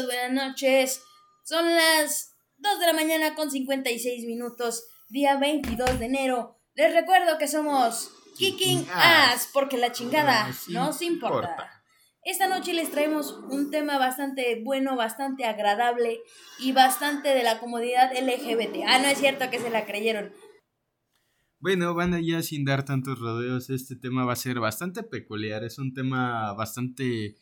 amigos, buenas noches. Son las 2 de la mañana con 56 minutos, día 22 de enero. Les recuerdo que somos Kicking Ass, porque la chingada nos importa. Esta noche les traemos un tema bastante bueno, bastante agradable y bastante de la comodidad LGBT. Ah, no es cierto que se la creyeron. Bueno, van allá sin dar tantos rodeos. Este tema va a ser bastante peculiar. Es un tema bastante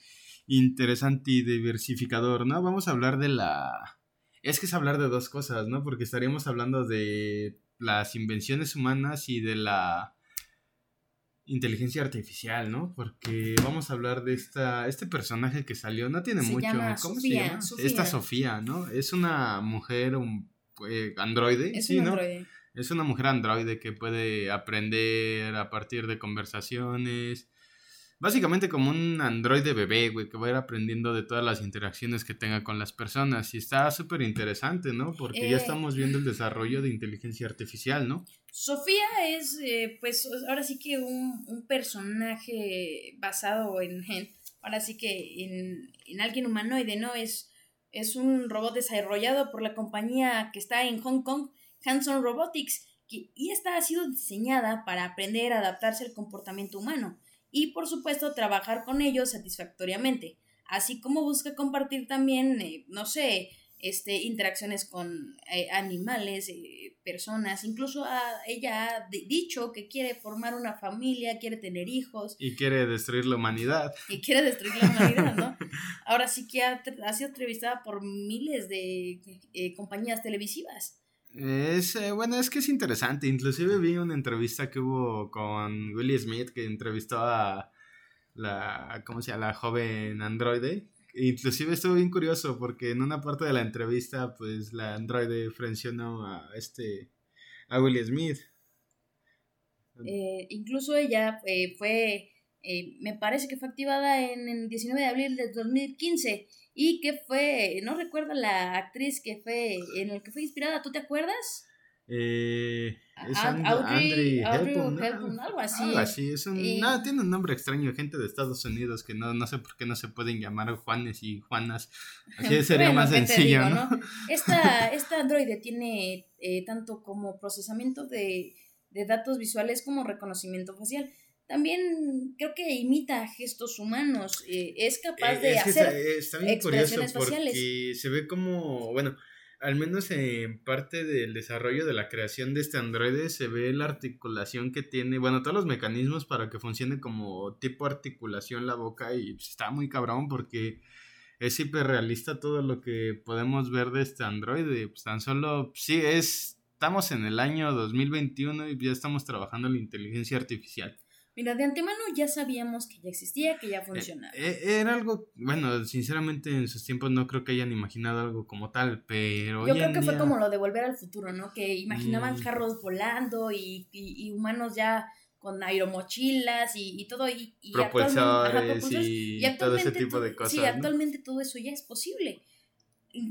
interesante y diversificador, ¿no? Vamos a hablar de la... Es que es hablar de dos cosas, ¿no? Porque estaríamos hablando de las invenciones humanas y de la inteligencia artificial, ¿no? Porque vamos a hablar de esta este personaje que salió, no tiene mucho, ¿cómo se llama? Esta Sofía, ¿no? Es una mujer un eh, androide, es sí, ¿no? Androide. Es una mujer androide que puede aprender a partir de conversaciones, básicamente como un androide bebé, güey, que va a ir aprendiendo de todas las interacciones que tenga con las personas. Y está súper interesante, ¿no? Porque ya eh, estamos viendo el desarrollo de inteligencia artificial, ¿no? Sofía es, eh, pues, ahora sí que un, un personaje basado en, ahora sí que en, en, alguien humanoide, ¿no? Es, es un robot desarrollado por la compañía que está en Hong Kong, Hanson Robotics, y esta ha sido diseñada para aprender a adaptarse al comportamiento humano y por supuesto trabajar con ellos satisfactoriamente, así como busca compartir también, eh, no sé, este, interacciones con eh, animales, eh, personas, incluso ella ha dicho que quiere formar una familia, quiere tener hijos. Y quiere destruir la humanidad. Y quiere destruir la humanidad, ¿no? Ahora sí que ha, ha sido entrevistada por miles de compañías televisivas. Es, eh, bueno, es que es interesante. Inclusive vi una entrevista que hubo con Willie Smith que entrevistó a la, ¿cómo se llama? La joven androide. Inclusive estuvo bien curioso porque en una parte de la entrevista, pues la androide frencionó a este, a Willie Smith. Eh, incluso ella eh, fue, me parece que fue activada en el 19 de abril de 2015 y que fue, no recuerdo la actriz que fue, en el que fue inspirada, ¿tú te acuerdas? Eh, es Audrey, algo así. Algo así, es un, tiene un nombre extraño, gente de Estados Unidos que no, no sé por qué no se pueden llamar Juanes y Juanas, así sería más sencillo, ¿no? Esta, esta androide tiene eh, tanto como procesamiento de, de datos visuales como reconocimiento facial también creo que imita gestos humanos, eh, es capaz eh, de hacer está, bien expresiones curioso porque se ve como, bueno, al menos en parte del desarrollo de la creación de este androide se ve la articulación que tiene, bueno, todos los mecanismos para que funcione como tipo articulación la boca y pues, está muy cabrón porque es hiperrealista todo lo que podemos ver de este androide, pues tan solo, sí, es, estamos en el año 2021 y ya estamos trabajando en la inteligencia artificial. Mira, de antemano ya sabíamos que ya existía, que ya funcionaba. Eh, eh, era algo, bueno, sinceramente en sus tiempos no creo que hayan imaginado algo como tal, pero... Yo creo que fue como lo de volver al futuro, ¿no? Que imaginaban mm. carros volando y, y, humanos ya con aeromochilas y, y todo. Y, y propulsores, y, todo ese tipo de cosas. Sí, actualmente todo eso ya es posible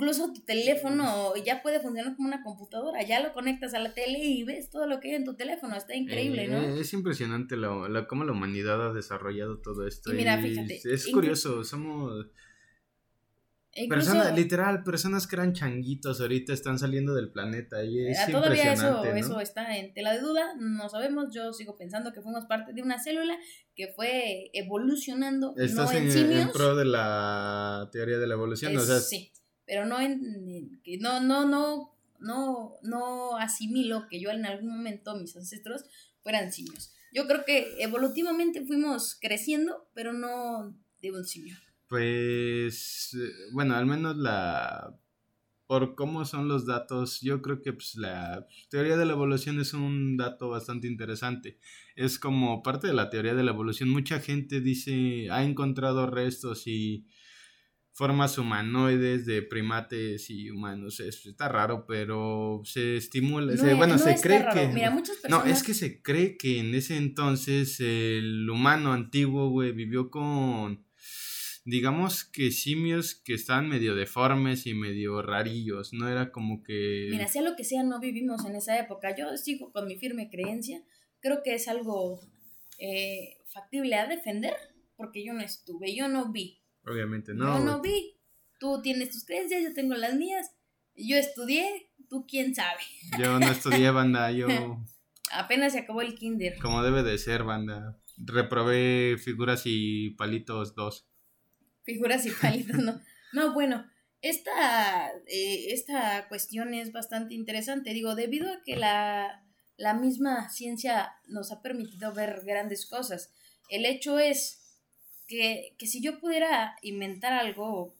incluso tu teléfono ya puede funcionar como una computadora, ya lo conectas a la tele y ves todo lo que hay en tu teléfono, está increíble, ¿no? Eh, es impresionante la, cómo la humanidad ha desarrollado todo esto. Y mira, fíjate. Es curioso, somos... personas, literal, personas que eran changuitos ahorita están saliendo del planeta y es Todavía eso, eso está en tela de duda, no sabemos, yo sigo pensando que fuimos parte de una célula que fue evolucionando, Estás no en, en, pro de la teoría de la evolución, o sea, sí pero no en, que no, no, no, no, no asimilo que yo en algún momento mis ancestros fueran simios. Yo creo que evolutivamente fuimos creciendo, pero no de un simio. Pues, eh, bueno, al menos la por cómo son los datos, yo creo que pues, la teoría de la evolución es un dato bastante interesante. Es como parte de la teoría de la evolución. Mucha gente dice, ha encontrado restos y formas humanoides de primates y humanos. está raro, pero se estimula, bueno, se cree que... No, es que se cree que en ese entonces el humano antiguo, güey, vivió con, digamos que simios que estaban medio deformes y medio rarillos, no era como que... Mira, sea lo que sea, no vivimos en esa época. Yo sigo con mi firme creencia, creo que es algo eh, factible a defender, porque yo no estuve, yo no vi Obviamente, no. Yo no vi. Tú tienes tus creencias, yo tengo las mías. Yo estudié, tú quién sabe. Yo no estudié banda, yo... Apenas se acabó el kinder. Como debe de ser, banda. Reprobé figuras y palitos dos. Figuras y palitos, no. No, bueno, esta, eh, esta cuestión es bastante interesante. Digo, debido a que la, la misma ciencia nos ha permitido ver grandes cosas. El hecho es que, que si yo pudiera inventar algo,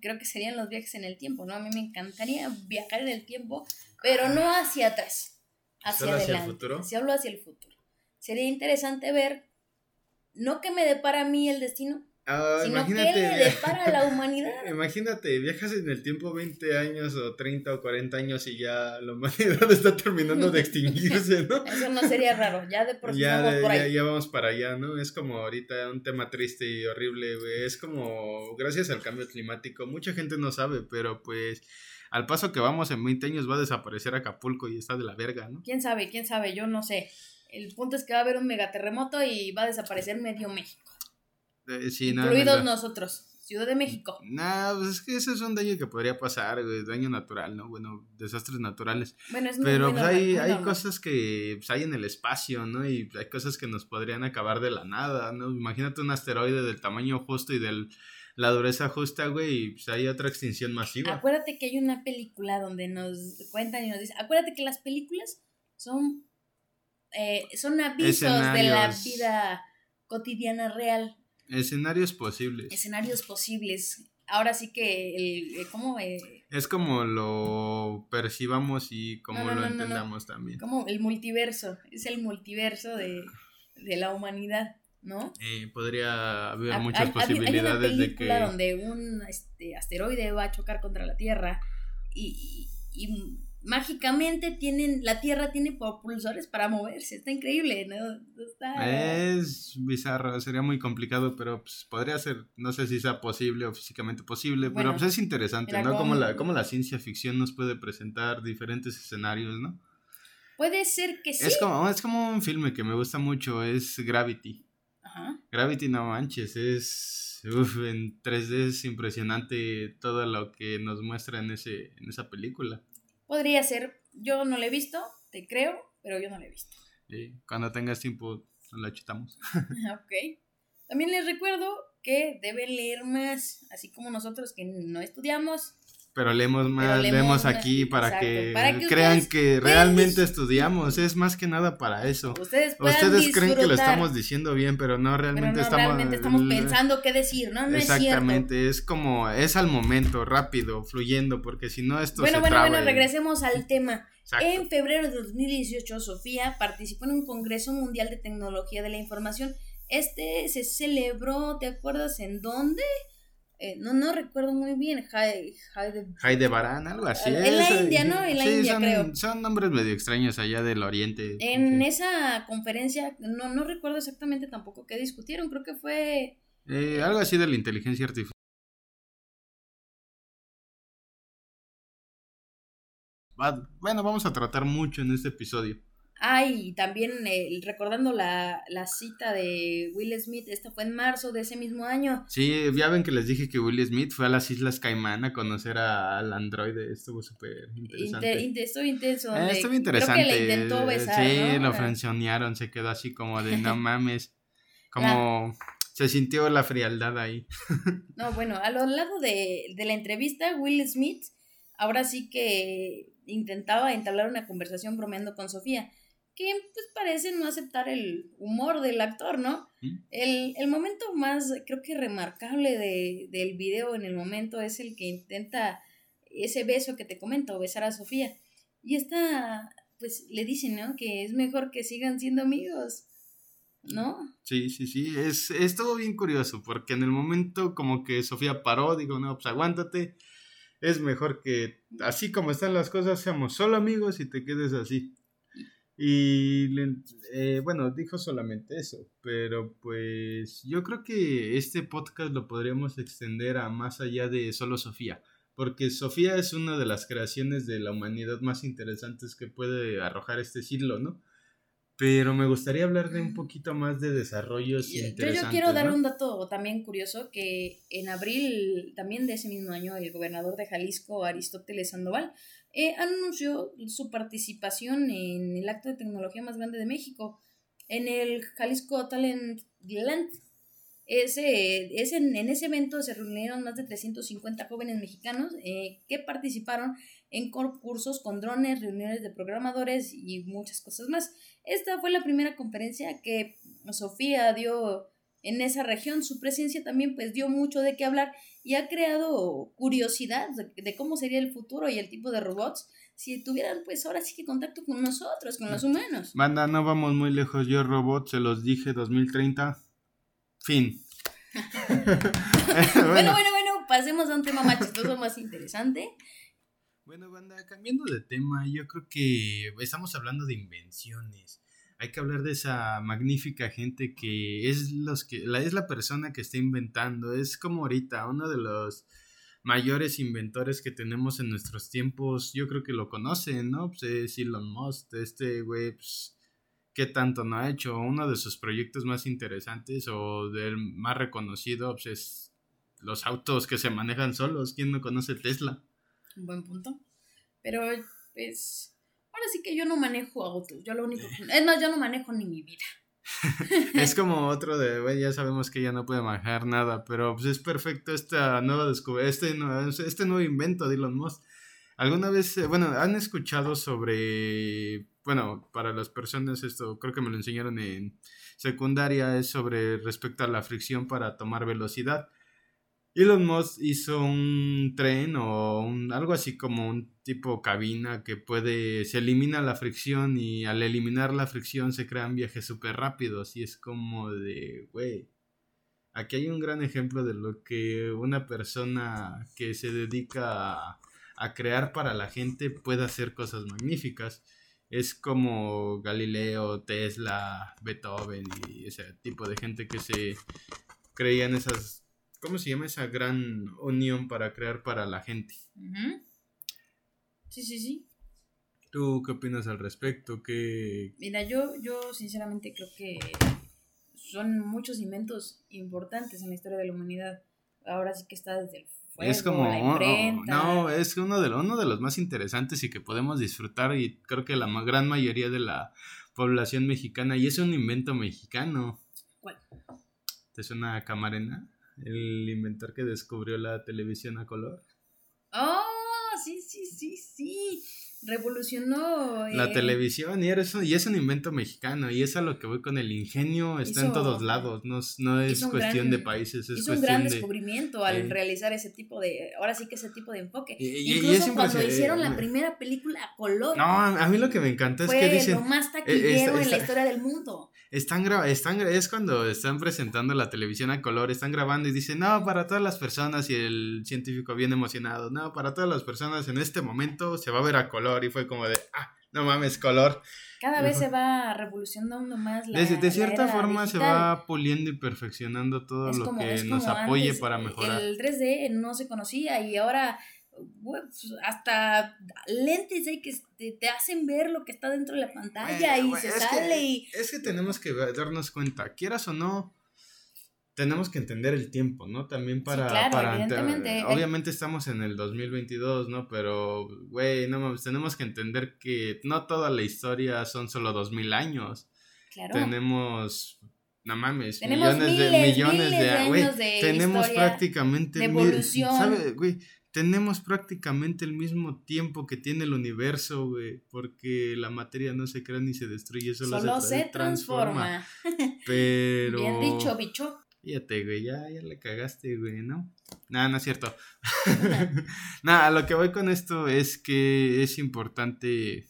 creo que serían los viajes en el tiempo, ¿no? A mí me encantaría viajar en el tiempo, pero no hacia atrás, hacia ¿Solo adelante. hacia el futuro? Si hablo hacia el futuro. Sería interesante ver, no que me depara a mí el destino, Ah, sino que imagínate. le depara a la humanidad. Imagínate, viajas en el tiempo 20 años o 30 o 40 años y ya la humanidad está terminando de extinguirse, ¿no? Eso no sería raro, ya de por sí Ya, vamos por ya, ahí. ya vamos para allá, ¿no? Es como ahorita un tema triste y horrible, güey. Es como, gracias al cambio climático, mucha gente no sabe, pero pues al paso que vamos en 20 años va a desaparecer Acapulco y está de la verga, ¿no? ¿Quién sabe? ¿Quién sabe? Yo no sé. El punto es que va a haber un megaterremoto y va a desaparecer medio México. Eh, sí, no, incluidos no, no. nosotros, Ciudad de México. Nah, pues es que ese es un daño que podría pasar, güey, daño natural, ¿no? Bueno, desastres naturales. Bueno, es Pero muy pues hay, muy hay cosas que pues, hay en el espacio, ¿no? Y hay cosas que nos podrían acabar de la nada, ¿no? Imagínate un asteroide del tamaño justo y de la dureza justa, güey, y pues hay otra extinción masiva. Acuérdate que hay una película donde nos cuentan y nos dicen, acuérdate que las películas son, eh, son avisos de la vida cotidiana real, Escenarios posibles. escenarios posibles. Ahora sí que el, eh, ¿cómo? Eh, Es como lo percibamos y como No, no, lo no, entendamos también. como el multiverso, es el multiverso de, de la humanidad, ¿no? Eh, podría haber Ha- muchas hay- posibilidades Hay una de película que... donde un este, asteroide va a chocar contra la Tierra y, y- y mágicamente tienen, la Tierra tiene propulsores para moverse. Está increíble, ¿no? Está- Es bizarro, sería muy complicado, pero pues, podría ser, no sé si sea posible o físicamente posible, Bueno, pero pues es interesante, ¿no? Como como- la, como la ciencia ficción nos puede presentar diferentes escenarios, ¿no? Puede ser que sí. Es, como, es como un filme que me gusta mucho, es Gravity. Ajá. Gravity, no manches, es... Uf, en 3D es impresionante todo lo que nos muestra en, ese, en esa película. Podría ser. Yo no la he visto, te creo, pero yo no la he visto. Eh, Cuando tengas tiempo, la chutamos. ok. También les recuerdo que deben leer más, así como nosotros que no estudiamos. Pero leemos más, leemos leemos aquí para exacto, que, para que crean que realmente estudiamos. Es más que nada para eso. Ustedes creen que lo estamos diciendo bien, pero no pero realmente no estamos. realmente estamos pensando qué decir, ¿no? No. Exactamente, es como, es al momento, rápido, fluyendo, porque si no esto Bueno, se bueno, bueno, y- regresemos al tema. Exacto. En febrero de 2018, Sofía participó en un Congreso Mundial de Tecnología de la Información. Este se celebró, ¿te acuerdas en dónde? Eh, no, no recuerdo muy bien. Heidebarán, algo así. En la India, ¿no? En la sí, India, son, creo. Son nombres medio extraños allá del oriente. En Sí. esa conferencia, no, no recuerdo exactamente tampoco qué discutieron, creo que fue... Eh, algo así de la inteligencia artificial. Bueno, vamos a tratar mucho en este episodio. Ay, también eh, recordando la, la cita de Will Smith, esta fue en marzo de ese mismo año. Sí, ya ven que les dije que Will Smith fue a las Islas Caimán a conocer a- al androide. Estuvo súper interesante. Inte- inte- estuvo intenso. Eh, estuvo Creo interesante. que le intentó besar, Sí, ¿no? lo Ah. frenzonearon, se quedó así como de no mames. Como se sintió la frialdad ahí. No, bueno, a lo largo de, de la entrevista, Will Smith ahora sí que intentaba entablar una conversación bromeando con Sofía, que pues parece no aceptar el humor del actor, ¿no? ¿Mm? El, el momento más, creo que remarcable de, del video en el momento es el que intenta ese beso que te comento, besar a Sofía. Y esta, pues le dicen, ¿no? Que es mejor que sigan siendo amigos, ¿no? Sí, sí, sí. Es, estuvo bien curioso porque en el momento como que Sofía paró, digo, no, pues aguántate. Es mejor que así como están las cosas, seamos solo amigos y te quedes así. Y eh, bueno, dijo solamente eso, pero pues yo creo que este podcast lo podríamos extender a más allá de solo Sofía, porque Sofía es una de las creaciones de la humanidad más interesantes que puede arrojar este siglo, ¿no? Pero me gustaría hablar de un poquito más de desarrollos interesantes. Yo, quiero dar un dato también curioso, que en abril también de ese mismo año el gobernador de Jalisco, Aristóteles Sandoval, eh, anunció su participación en el acto de tecnología más grande de México, en el Jalisco Talent Land. Ese, ese, en ese evento se reunieron más de 350 jóvenes mexicanos eh, que participaron en concursos con drones, reuniones de programadores y muchas cosas más. Esta fue la primera conferencia que Sofía dio en esa región. Su presencia también pues dio mucho de qué hablar y ha creado curiosidad de, cómo sería el futuro y el tipo de robots si tuvieran pues ahora sí que contacto con nosotros, con los humanos. Banda, no vamos muy lejos. Yo robot, se los dije 2030. Fin. bueno, bueno, bueno, pasemos a un tema más chistoso, más interesante. Bueno, banda, cambiando de tema, yo creo que estamos hablando de invenciones. Hay que hablar de esa magnífica gente que es los que la es la persona que está inventando, es como ahorita uno de los mayores inventores que tenemos en nuestros tiempos, yo creo que lo conocen, ¿no? Pues es Elon Musk, este güey, pues, ¿qué tanto no ha hecho? Uno de sus proyectos más interesantes o del más reconocido, pues es los autos que se manejan solos, ¿quién no conoce Tesla? un buen punto. Pero, pues, ahora sí que yo no manejo autos. Yo lo único que... Es más, yo no manejo ni mi vida. es como otro de, ya sabemos que ya no puede manejar nada, pero pues es perfecto esta nueva este, este nuevo invento de Elon Musk. ¿Alguna vez, eh, bueno, han escuchado sobre, bueno, para las personas esto, creo que me lo enseñaron en secundaria, es sobre respecto a la fricción para tomar velocidad. Elon Musk hizo un tren o un, algo así como un tipo cabina que puede, se elimina la fricción y al eliminar la fricción se crean viajes súper rápidos y es como de, güey, aquí hay un gran ejemplo de lo que una persona que se dedica a, a crear para la gente puede hacer cosas magníficas. Es como Galileo, Tesla, Beethoven y ese tipo de gente que se creían esas ¿Cómo se llama esa gran unión para crear para la gente? Sí, sí, sí. ¿Tú qué opinas al respecto? ¿Qué... Mira, yo, yo sinceramente creo que son muchos inventos importantes en la historia de la humanidad. Ahora sí que está desde el fuego, es como, la imprenta. No, es uno de, uno de los más interesantes y que podemos disfrutar y creo que la gran mayoría de la población mexicana y es un invento mexicano. ¿Cuál? ¿Te suena Camarena? El inventor que descubrió la televisión a color. Oh, sí, sí, sí, sí revolucionó. La eh, televisión y, y es un invento mexicano y es a lo que voy con el ingenio, está en todos lados, no, no es cuestión de países, es un gran descubrimiento al realizar ese tipo de, ahora sí que ese tipo de enfoque. Incluso cuando hicieron la primera película a color. No, a mí lo que me encanta es que dicen... lo más eh, taquillero en la historia del mundo. Están, están es cuando están presentando la televisión a color, están grabando y dicen, no, para todas las personas y el científico bien emocionado, no, para todas las personas en este momento se va a ver a color y fue como de, ah, no mames, color. Cada vez se va revolucionando más la De, de cierta forma se va puliendo y perfeccionando todo lo que nos apoye para mejorar. El 3D no se conocía y ahora hasta lentes hay que te, hacen ver lo que está dentro de la pantalla y se sale y... Es que tenemos que darnos cuenta, quieras o no, tenemos que entender el tiempo, ¿no? También para... para evidentemente. obviamente estamos en el 2022, ¿no? Pero, güey, no tenemos que entender que no toda la historia son solo 2000 años. Claro. Tenemos... No mames, millones de millones de, años de tenemos prácticamente de evolución. ¿sabe, güey? Tenemos prácticamente el mismo tiempo que tiene el universo, güey, porque la materia no se crea ni se destruye, solo, solo se, transforma. Pero Bien dicho, bicho. Fíjate, güey, ya, ya le cagaste, güey, ¿no? Nada, no es cierto. Nada, lo que voy con esto es que es importante.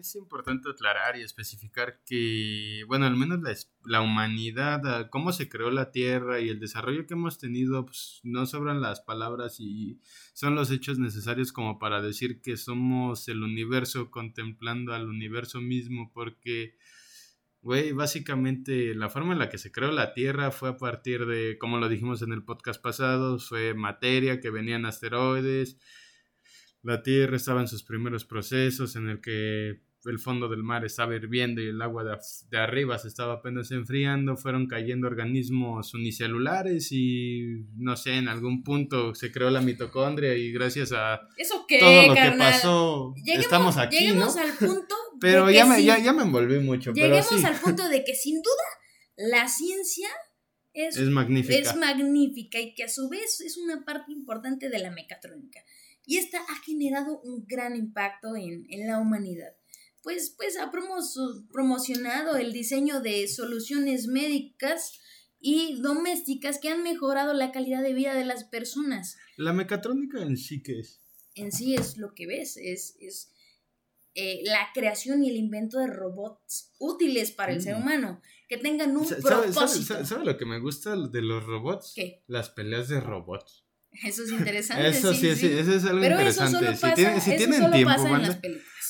Es importante aclarar y especificar que, bueno, al menos la, la humanidad, cómo se creó la Tierra y el desarrollo que hemos tenido, pues no sobran las palabras y son los hechos necesarios como para decir que somos el universo contemplando al universo mismo, porque Güey, básicamente la forma en la que se creó la Tierra fue a partir de, como lo dijimos en el podcast pasado, fue materia que venían asteroides. La Tierra estaba en sus primeros procesos en el que el fondo del mar estaba hirviendo y el agua de, arriba se estaba apenas enfriando, fueron cayendo organismos unicelulares y no sé, en algún punto se creó la mitocondria y gracias a todo lo que pasó estamos aquí. Lleguemos al punto. pero ya, me, ya, me envolví mucho. Lleguemos al punto de que sin duda la ciencia es, es, magnífica. es magnífica y que a su vez es una parte importante de la mecatrónica. Y esta ha generado un gran impacto en, en la humanidad pues, pues ha promocionado el diseño de soluciones médicas y domésticas que han mejorado la calidad de vida de las personas. ¿La mecatrónica en sí qué es? En sí es lo que ves, es, es eh, la creación y el invento de robots útiles para el ser mm. humano, que tengan un propósito. ¿Sabe, lo que me gusta de los robots? ¿Qué? Las peleas de robots. Eso es interesante. Eso sí, sí, eso es algo interesante. si, tienen tiempo,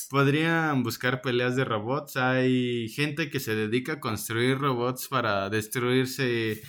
podrían buscar peleas de robots. Hay gente que se dedica a construir robots para destruirse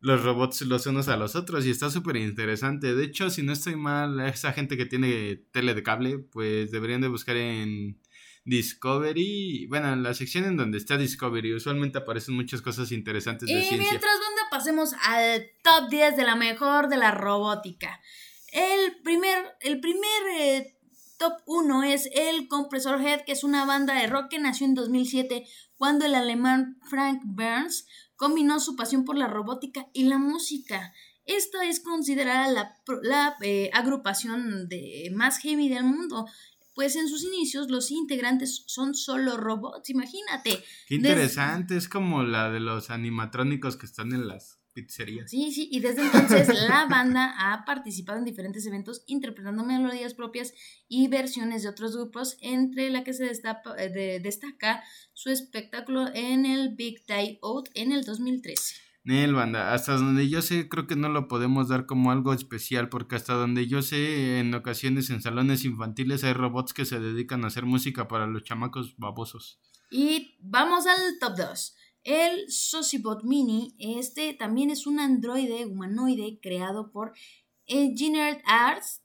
los robots los unos a los otros y está súper interesante. De hecho, si no estoy mal, esa gente que tiene tele de cable, pues deberían de buscar en Discovery, bueno, en la sección en donde está Discovery, usualmente aparecen muchas cosas interesantes de y mientras, banda, pasemos al top 10 de la mejor de la robótica. El primer, el primer eh, top 1 es el Compressor Head, que es una banda de rock que nació en 2007 cuando el alemán Frank Burns combinó su pasión por la robótica y la música. Esta es considerada la, la eh, agrupación de más heavy del mundo pues en sus inicios los integrantes son solo robots, imagínate. Qué interesante, es como la de los animatrónicos que están en las pizzerías. Sí, sí, y desde entonces la banda ha participado en diferentes eventos interpretando melodías propias y versiones de otros grupos, entre la que se eh, destaca su espectáculo en el Big Day Out en el 2013. Nel, banda, hasta donde yo sé, creo que no lo podemos dar como algo especial, porque hasta donde yo sé, en ocasiones en salones infantiles hay robots que se dedican a hacer música para los chamacos babosos. Y vamos al top 2. El Socibot Mini, este también es un androide humanoide creado por Engineered Arts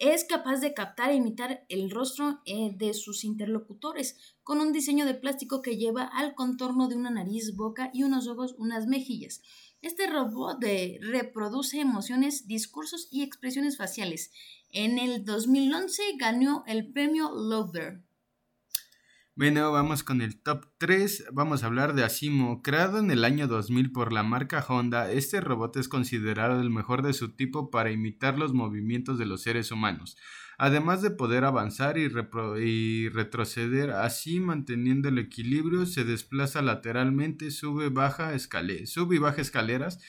es capaz de captar e imitar el rostro eh, de sus interlocutores con un diseño de plástico que lleva al contorno de una nariz, boca y unos ojos, unas mejillas. Este robot reproduce emociones, discursos y expresiones faciales. En el 2011 ganó el premio Lover. Bueno, vamos con el top 3. Vamos a hablar de Asimo. Creado en el año 2000 por la marca Honda, este robot es considerado el mejor de su tipo para imitar los movimientos de los seres humanos. Además de poder avanzar y, retroceder, así manteniendo el equilibrio, se desplaza lateralmente, sube, baja, sube y baja escaleras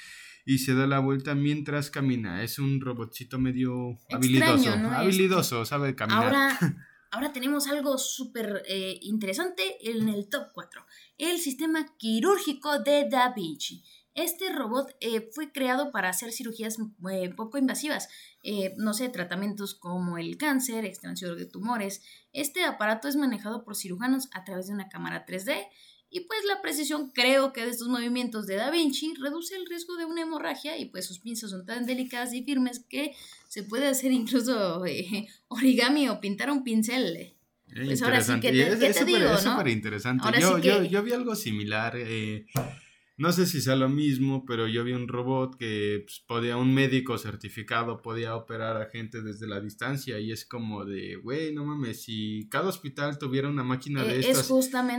y se da la vuelta mientras camina. Es un robotcito medio habilidoso, habilidoso, sabe caminar. Ahora ahora tenemos algo súper eh, interesante en el top 4, el sistema quirúrgico de Da Vinci. Este robot eh, fue creado para hacer cirugías eh, poco invasivas, no sé, tratamientos como el cáncer, extensión de tumores. Este aparato es manejado por cirujanos a través de una cámara 3D y pues la precisión creo que de estos movimientos de Da Vinci reduce el riesgo de una hemorragia y pues sus pinzas son tan delicadas y firmes que se puede hacer incluso eh, origami o pintar un pincel. Eh. Pues ahora sí que te, es, súper interesante. Yo, yo, yo, vi algo similar. Eh, no sé si sea lo mismo, pero yo vi un robot que pues, podía, un médico certificado podía operar a gente desde la distancia y es como de, güey, no mames, si cada hospital tuviera una máquina de eh, estas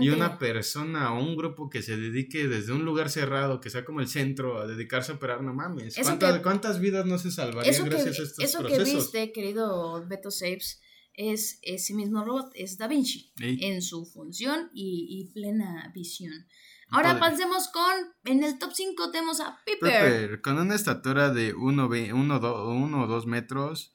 y una persona o un grupo que se dedique desde un lugar cerrado, que sea como el centro, a dedicarse a operar, no mames, ¿cuántas, vidas no se salvarían gracias a estos eso que viste, querido Beto Saves, es ese mismo robot, es Da Vinci, en su función y, y plena visión. Ahora pasemos con, en el top 5 tenemos a Piper. con una estatura de 1 o 2 metros.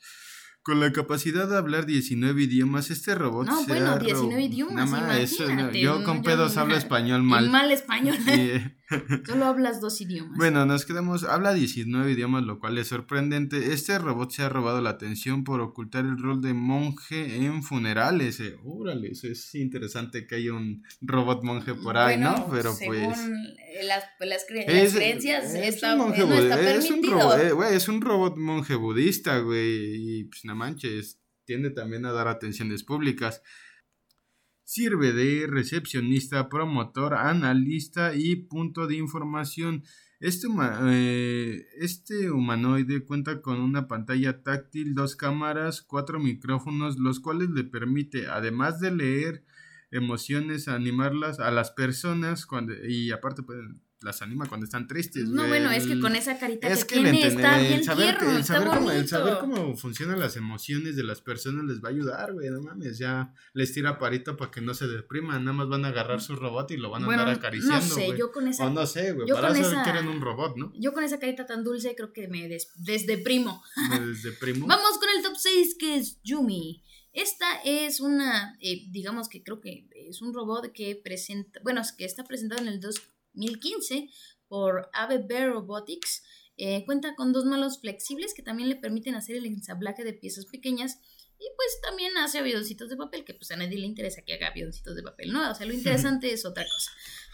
Con la capacidad de hablar 19 idiomas, este robot. No, bueno, 19 idiomas. imagínate, yo con pedos hablo español mal. Mal español. Solo hablas dos idiomas. Bueno, nos quedamos. Habla 19 idiomas, lo cual es sorprendente. Este robot se ha robado la atención por ocultar el rol de monje en funerales. Eh. Órale, eso es interesante que haya un robot monje por ahí, ¿no? Pero pues. Las, las, creencias, está, no está permitido. Es un, robot, eh, es un robot monje budista, güey. Y pues no manches, tiende también a dar atenciones públicas. Sirve de recepcionista, promotor, analista y punto de información. Este, eh, este, humanoide cuenta con una pantalla táctil, dos cámaras, cuatro micrófonos, los cuales le permite, además de leer emociones, animarlas a las personas cuando, y aparte pueden las anima cuando están tristes. No, bueno, es que con esa carita que, tiene está bien saber, tierno, saber, cómo, el saber cómo funcionan las emociones de las personas les va a ayudar, güey, no mames, ya les tira parito para que no se depriman, nada más van a agarrar su robot y lo van a andar acariciando, No sé, yo con esa... O no sé, güey, para eso quieren un robot, ¿no? Yo con esa carita tan dulce creo que me des, desdeprimo. Me desdeprimo. Vamos con el top 6 que es Yumi. Esta es una, eh, digamos que creo que es un robot que presenta, bueno, que está presentado en el 2 2015 por Bear Robotics. Eh, cuenta con dos malos flexibles que también le permiten hacer el ensamblaje de piezas pequeñas y pues también hace avioncitos de papel, que pues a nadie le interesa que haga avioncitos de papel, ¿no? O sea, lo interesante es otra cosa.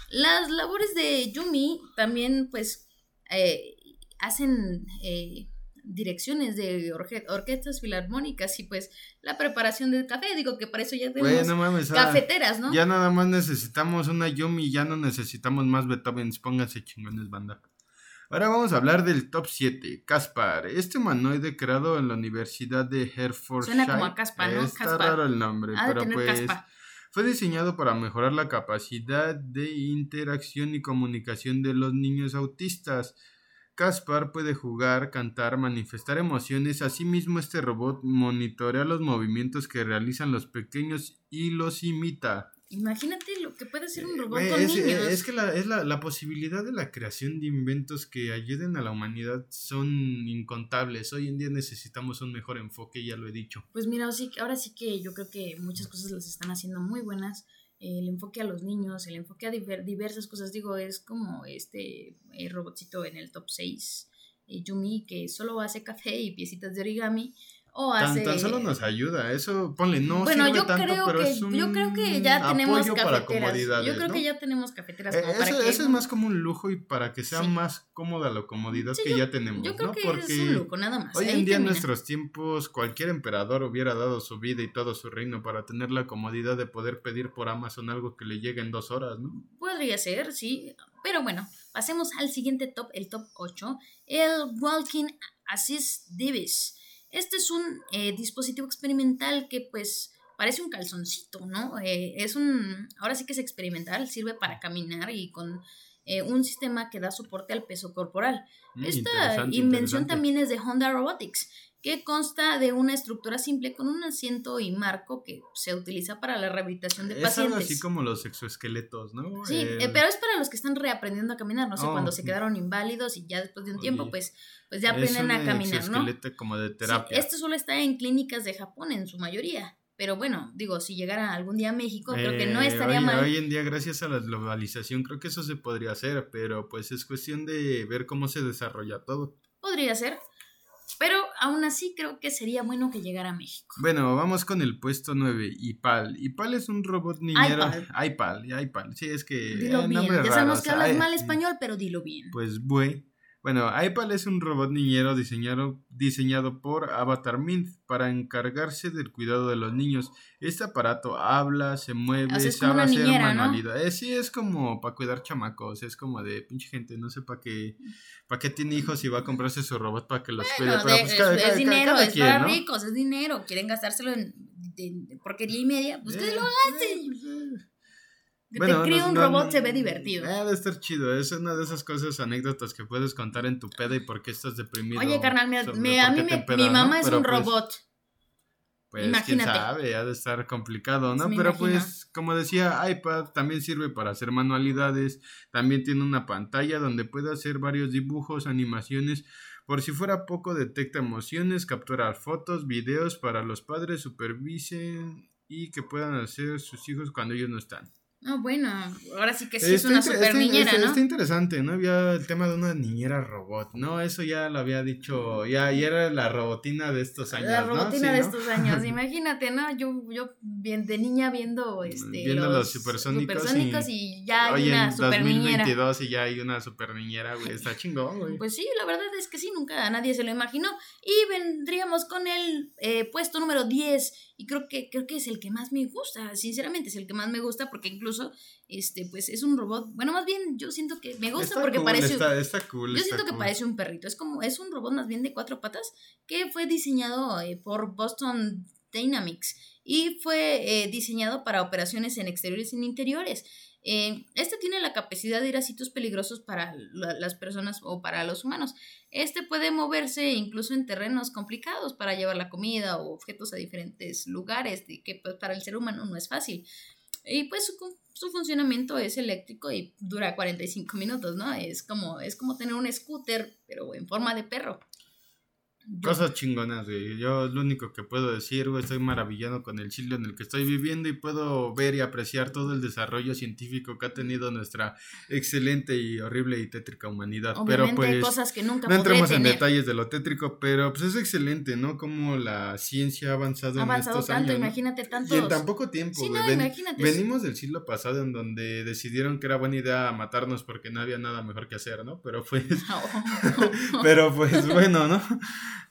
Las labores de Yumi también pues eh, hacen eh, direcciones de orquestas filarmónicas y pues la preparación del café. Digo que para eso ya tenemos ah, cafeteras, ¿no? Ya nada más necesitamos una Yumi, ya no necesitamos más Beethovens. Pónganse chingones, banda. Ahora vamos a hablar del top 7, Caspar. Este humanoide creado en la Universidad de Herefordshire. Suena como a Caspar, ¿no? Está raro el nombre, pero pues fue diseñado para mejorar la capacidad de interacción y comunicación de los niños autistas. Caspar puede jugar, cantar, manifestar emociones. Asimismo, este robot monitorea los movimientos que realizan los pequeños y los imita. Imagínate lo que puede hacer un robot con niños. Es que la, es la, posibilidad de la creación de inventos que ayuden a la humanidad son incontables. Hoy en día necesitamos un mejor enfoque, ya lo he dicho. Pues mira, ahora sí que yo creo que muchas cosas las están haciendo muy buenas el enfoque a los niños, el enfoque a diversas cosas, digo, es como este eh, robotcito en el top 6, eh, Yumi, que solo hace café y piecitas de origami, o hace... Tan, solo nos ayuda, eso, ponle, no bueno, sirve yo tanto, creo pero que, es un yo creo que ya tenemos cafeteras. yo creo que ya tenemos cafeteras como eh, eso, eso es más como un lujo y para que sea más cómoda la comodidad que ya tenemos, yo creo ¿no? Que Porque es un lujo, nada más. Hoy en día en nuestros tiempos cualquier emperador hubiera dado su vida y todo su reino para tener la comodidad de poder pedir por Amazon algo que le llegue en dos horas, ¿no? Podría ser, sí, pero bueno, pasemos al siguiente top, el top 8, el Walking Assist Divis. Este es un eh, dispositivo experimental que pues parece un calzoncito, ¿no? Eh, es un, ahora sí que es experimental, sirve para caminar y con eh, un sistema que da soporte al peso corporal. Mm, Esta invención también es de Honda Robotics que consta de una estructura simple con un asiento y marco que se utiliza para la rehabilitación de pacientes. Es algo así como los exoesqueletos, ¿no? Sí, eh, pero es para los que están reaprendiendo a caminar, no sé, cuando oh, se quedaron inválidos y ya después de un tiempo, pues, pues ya aprenden a caminar, ¿no? como de terapia. esto solo está en clínicas de Japón en su mayoría. Pero bueno, digo, si llegara algún día a México, creo que no eh, estaría mal. Hoy en día, gracias a la globalización, creo que eso se podría hacer, pero pues es cuestión de ver cómo se desarrolla todo. Podría ser. Pero aún así creo que sería bueno que llegara a México. Bueno, vamos con el puesto 9, Ipal. Ipal es un robot niñero. Ipal, Ipal, sí, es que... Dilo bien, ya sabemos que hablas mal español, pero dilo bien. Pues, bueno. Bueno, iPal es un robot niñero diseñado, diseñado por Avatar Mint para encargarse del cuidado de los niños. Este aparato habla, se mueve, sabe hacer manualidades. Sí, es como para cuidar chamacos, es como de pinche gente, no sé para qué, para qué tiene hijos y va a comprarse su robot para que los cuide. Pero pues, es, dinero, es para ricos, es dinero. Quieren gastárselo en, porquería y media, pues que lo hacen. Que te críe un robot se ve divertido. Eh, debe estar chido. Es una de esas cosas, anécdotas que puedes contar en tu peda y por qué estás deprimido. Oye, carnal, mi, a mí mi mamá es un pues, robot. Pues Imagínate. quién sabe, ha de estar complicado, ¿no? Pero pues, como decía, iPad también sirve para hacer manualidades. También tiene una pantalla donde puede hacer varios dibujos, animaciones. Por si fuera poco, detecta emociones, captura fotos, videos para los padres, supervisen y que puedan hacer sus hijos cuando ellos no están. No, bueno, ahora sí que sí es una super niñera, ¿no? Está interesante, ¿no? Había el tema de una niñera robot, ¿no? Eso ya lo había dicho, ya, ya era la robotina de estos años, La robotina de estos años, imagínate, ¿no? Yo, yo bien, de niña viendo, este, viendo los, supersónicos, y, ya hay una super 2022 y ya hay una super niñera, güey, está chingón, güey. Pues sí, la verdad es que sí, nunca nadie se lo imaginó. Y vendríamos con el eh, puesto número 10 y creo que, creo que es el que más me gusta, sinceramente es el que más me gusta porque incluso, este, pues es un robot, bueno, más bien yo siento que me gusta porque parece, está, cool, yo siento que parece un perrito, es como, es un robot más bien de cuatro patas que fue diseñado eh, por Boston Dynamics y fue eh, diseñado para operaciones en exteriores y en interiores. Eh, este tiene la capacidad de ir a sitios peligrosos para las personas o para los humanos. Este puede moverse incluso en terrenos complicados para llevar la comida o objetos a diferentes lugares, que pues, para el ser humano no es fácil. Y pues su, su, funcionamiento es eléctrico y dura 45 minutos, ¿no? Es como, es como tener un scooter, pero en forma de perro. Cosas chingonas, güey. Yo lo único que puedo decir, güey, estoy maravillado con el Chile en el que estoy viviendo y puedo ver y apreciar todo el desarrollo científico que ha tenido nuestra excelente y horrible y tétrica humanidad. pero pues cosas que nunca no entremos en detalles de lo tétrico, pero pues es excelente, ¿no? Como la ciencia ha avanzado, ha avanzado en estos tanto, años. imagínate tanto. Y en tan poco tiempo, sí, no, imagínate. Venimos del siglo pasado en donde decidieron que era buena idea matarnos porque no había nada mejor que hacer, ¿no? Pero pues pero pues bueno, ¿no?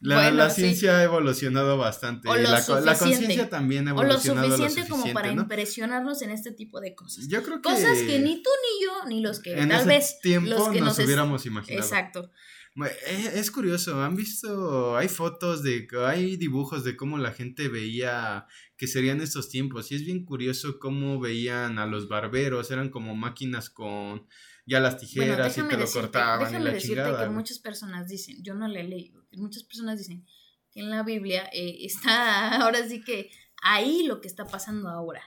La, ciencia ha evolucionado bastante. y la, conciencia también ha evolucionado. O lo suficiente, como para impresionarnos en este tipo de cosas. Yo creo que. Cosas que ni tú ni yo, ni los que tal vez. tiempo los que nos, hubiéramos imaginado. Exacto. Eh, es, curioso, han visto, hay fotos de, hay dibujos de cómo la gente veía que serían estos tiempos y es bien curioso cómo veían a los barberos, eran como máquinas con ya las tijeras y te lo cortaban déjame y la decirte que muchas personas dicen, yo no le he leído, muchas personas dicen que en la Biblia eh, está ahora sí que ahí lo que está pasando ahora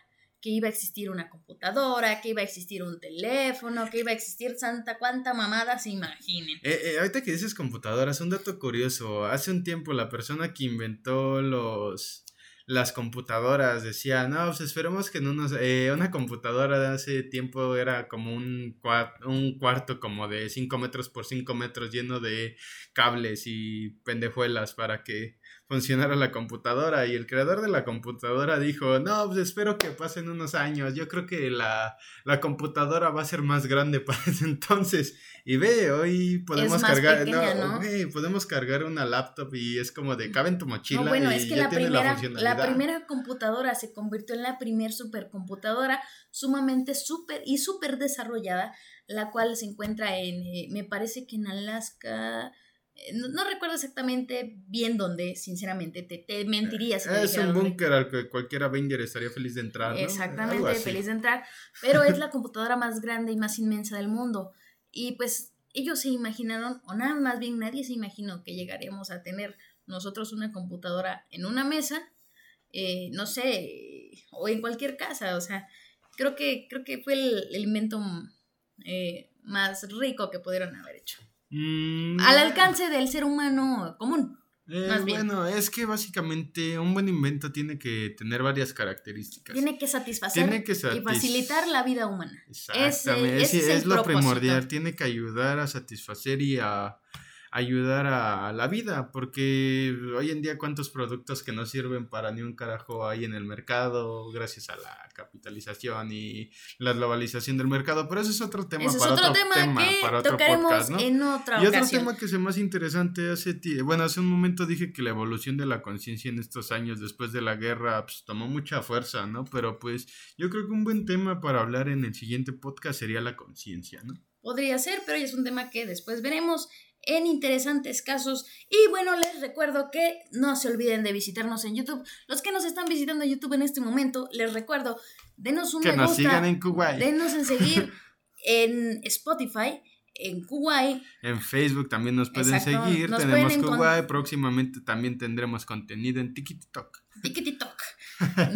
que iba a existir una computadora, que iba a existir un teléfono, que iba a existir santa cuanta mamada se imaginen. Eh, eh, ahorita que dices computadoras, un dato curioso. Hace un tiempo la persona que inventó los las computadoras. Decía, no, pues esperemos que no nos... Eh, una computadora de hace tiempo era como un, un cuarto como de 5 metros por 5 metros lleno de cables y pendejuelas para que funcionara la computadora y el creador de la computadora dijo, no, pues espero que pasen unos años, yo creo que la, la computadora va a ser más grande para ese entonces y ve, hoy podemos cargar, no, podemos cargar una laptop y es como de cabe en tu mochila. No, bueno, es que la primera, la, primera computadora se convirtió en la primer supercomputadora sumamente súper y súper desarrollada, la cual se encuentra en, eh, me parece que en Alaska, eh, no, recuerdo exactamente bien dónde, sinceramente, te, te mentiría. Si es un búnker al que cualquier Avenger estaría feliz de entrar. Exactamente, feliz de entrar. Pero es la computadora más grande y más inmensa del mundo. Y pues ellos se imaginaron, o nada más bien nadie se imaginó que llegaríamos a tener nosotros una computadora en una mesa, eh, no sé, o en cualquier casa. O sea, creo que, creo que fue el, invento eh, más rico que pudieron haber hecho. Mm, Al alcance del ser humano común. Eh, bueno, es que básicamente un buen invento tiene que tener varias características. Tiene que satisfacer y facilitar la vida humana. Exactamente, es, lo primordial, tiene que ayudar a satisfacer y a ayudar a la vida, porque hoy en día cuántos productos que no sirven para ni un carajo hay en el mercado gracias a la capitalización y la globalización del mercado, pero eso es otro tema para otro, tema, para otro podcast, ¿no? en otra y otro tema que es más interesante hace bueno, hace un momento dije que la evolución de la conciencia en estos años después de la guerra pues, tomó mucha fuerza, ¿no? Pero pues yo creo que un buen tema para hablar en el siguiente podcast sería la conciencia, ¿no? Podría ser, pero es un tema que después veremos en interesantes casos. Y bueno, les recuerdo que no se olviden de visitarnos en YouTube. Los que nos están visitando en YouTube en este momento, les recuerdo, denos un que me nos gusta, sigan en Kuwait. denos en seguir en Spotify, en Kuwait. En Facebook también nos pueden seguir. Tenemos Kuwait. Próximamente también tendremos contenido en TikTok. TikTok.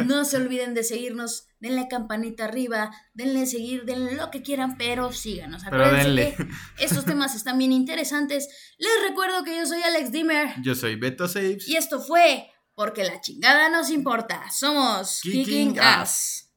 No se olviden de seguirnos, denle campanita arriba, denle seguir, denle lo que quieran, pero síganos. Acuérdense que estos temas están bien interesantes. Les recuerdo que yo soy Alex Dimmer. Yo soy Beto Saves. Y esto fue Porque la chingada nos importa. Somos Kicking, Kicking Ass.